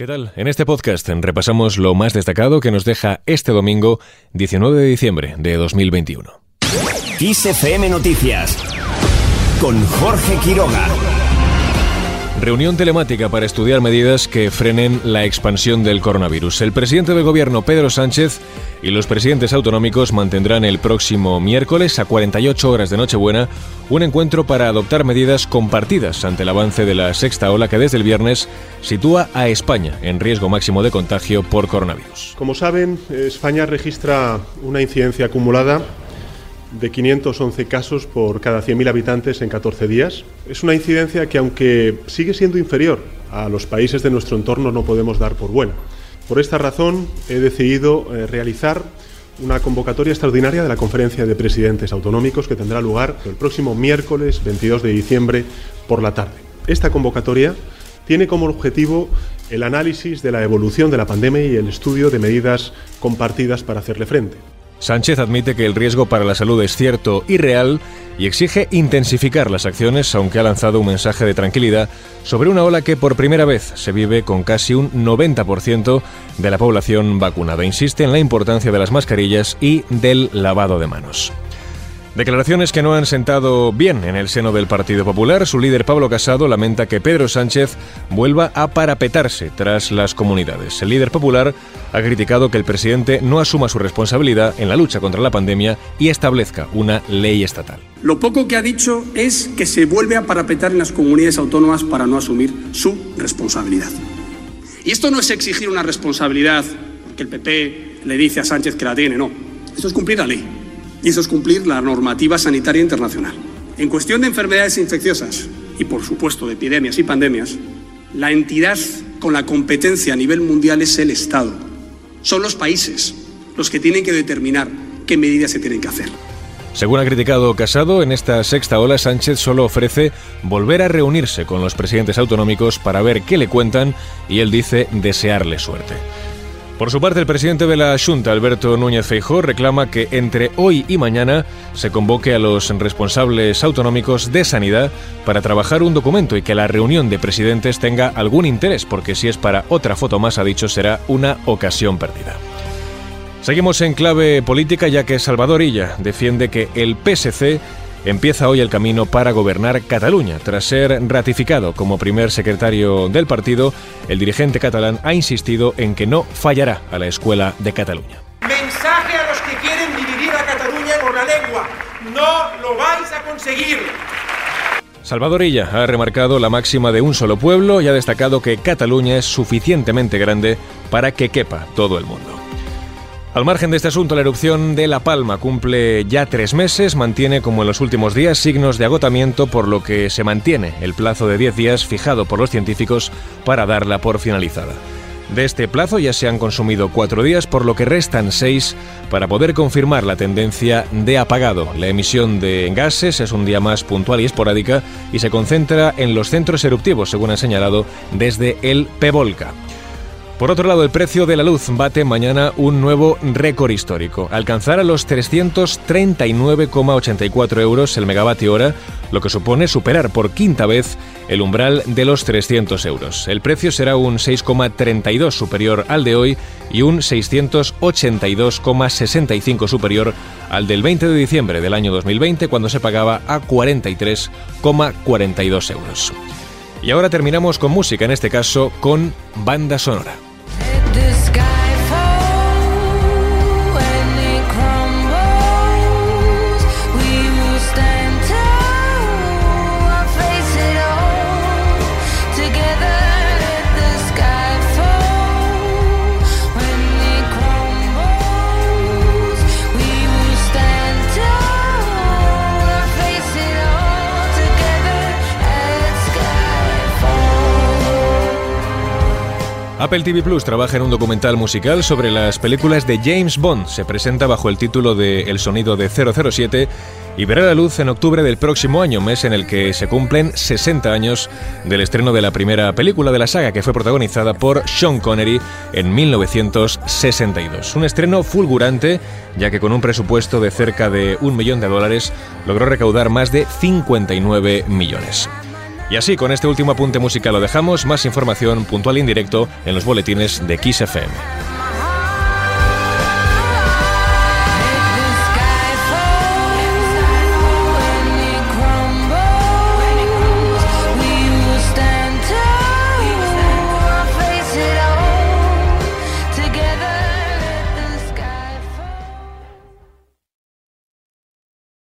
¿Qué tal? En este podcast repasamos lo más destacado que nos deja este domingo 19 de diciembre de 2021. XFM Noticias con Jorge Quiroga. Reunión telemática para estudiar medidas que frenen la expansión del coronavirus. El presidente del gobierno, Pedro Sánchez, y los presidentes autonómicos mantendrán el próximo miércoles, a 48 horas de Nochebuena, un encuentro para adoptar medidas compartidas ante el avance de la sexta ola que desde el viernes sitúa a España en riesgo máximo de contagio por coronavirus. Como saben, España registra una incidencia acumulada de 511 casos por cada 100.000 habitantes en 14 días. Es una incidencia que, aunque sigue siendo inferior a los países de nuestro entorno, no podemos dar por buena. Por esta razón, he decidido eh, realizar una convocatoria extraordinaria de la Conferencia de Presidentes Autonómicos que tendrá lugar el próximo miércoles 22 de diciembre por la tarde. Esta convocatoria tiene como objetivo el análisis de la evolución de la pandemia y el estudio de medidas compartidas para hacerle frente. Sánchez admite que el riesgo para la salud es cierto y real y exige intensificar las acciones, aunque ha lanzado un mensaje de tranquilidad sobre una ola que por primera vez se vive con casi un 90% de la población vacunada. Insiste en la importancia de las mascarillas y del lavado de manos. Declaraciones que no han sentado bien en el seno del Partido Popular. Su líder Pablo Casado lamenta que Pedro Sánchez vuelva a parapetarse tras las comunidades. El líder popular ha criticado que el presidente no asuma su responsabilidad en la lucha contra la pandemia y establezca una ley estatal. Lo poco que ha dicho es que se vuelve a parapetar en las comunidades autónomas para no asumir su responsabilidad. Y esto no es exigir una responsabilidad que el PP le dice a Sánchez que la tiene, no. Esto es cumplir la ley y eso es cumplir la normativa sanitaria internacional. En cuestión de enfermedades infecciosas y, por supuesto, de epidemias y pandemias, la entidad con la competencia a nivel mundial es el Estado. Son los países los que tienen que determinar qué medidas se tienen que hacer. Según ha criticado Casado, en esta sexta ola Sánchez solo ofrece volver a reunirse con los presidentes autonómicos para ver qué le cuentan y él dice desearle suerte. Por su parte, el presidente de la Junta, Alberto Núñez Feijó, reclama que entre hoy y mañana se convoque a los responsables autonómicos de sanidad para trabajar un documento y que la reunión de presidentes tenga algún interés, porque si es para otra foto más, ha dicho, será una ocasión perdida. Seguimos en clave política ya que Salvador Illa defiende que el PSC empieza hoy el camino para gobernar Cataluña. Tras ser ratificado como primer secretario del partido, el dirigente catalán ha insistido en que no fallará a la escuela de Cataluña. Mensaje a los que quieren dividir a Cataluña con la lengua. No lo vais a conseguir. Salvador Illa ha remarcado la máxima de un solo pueblo y ha destacado que Cataluña es suficientemente grande para que quepa todo el mundo. Al margen de este asunto, la erupción de La Palma cumple ya tres meses, mantiene como en los últimos días signos de agotamiento, por lo que se mantiene el plazo de 10 días fijado por los científicos para darla por finalizada. De este plazo ya se han consumido cuatro días, por lo que restan seis para poder confirmar la tendencia de apagado. La emisión de gases es un día más puntual y esporádica y se concentra en los centros eruptivos, según ha señalado desde el PEVOLCA. Por otro lado, el precio de la luz bate mañana un nuevo récord histórico. Alcanzar a los 339,84 euros el megavatio hora, lo que supone superar por quinta vez el umbral de los 300 euros. El precio será un 6,32 superior al de hoy y un 682,65 superior al del 20 de diciembre del año 2020, cuando se pagaba a 43,42 euros. Y ahora terminamos con música, en este caso con banda sonora. Apple TV Plus trabaja en un documental musical sobre las películas de James Bond. Se presenta bajo el título de El sonido de 007 y verá la luz en octubre del próximo año, mes en el que se cumplen 60 años del estreno de la primera película de la saga, que fue protagonizada por Sean Connery en 1962. Un estreno fulgurante, ya que con un presupuesto de cerca de un millón de dólares logró recaudar más de 59 millones. Y así, con este último apunte musical lo dejamos. Más información puntual e indirecto en los boletines de XFM.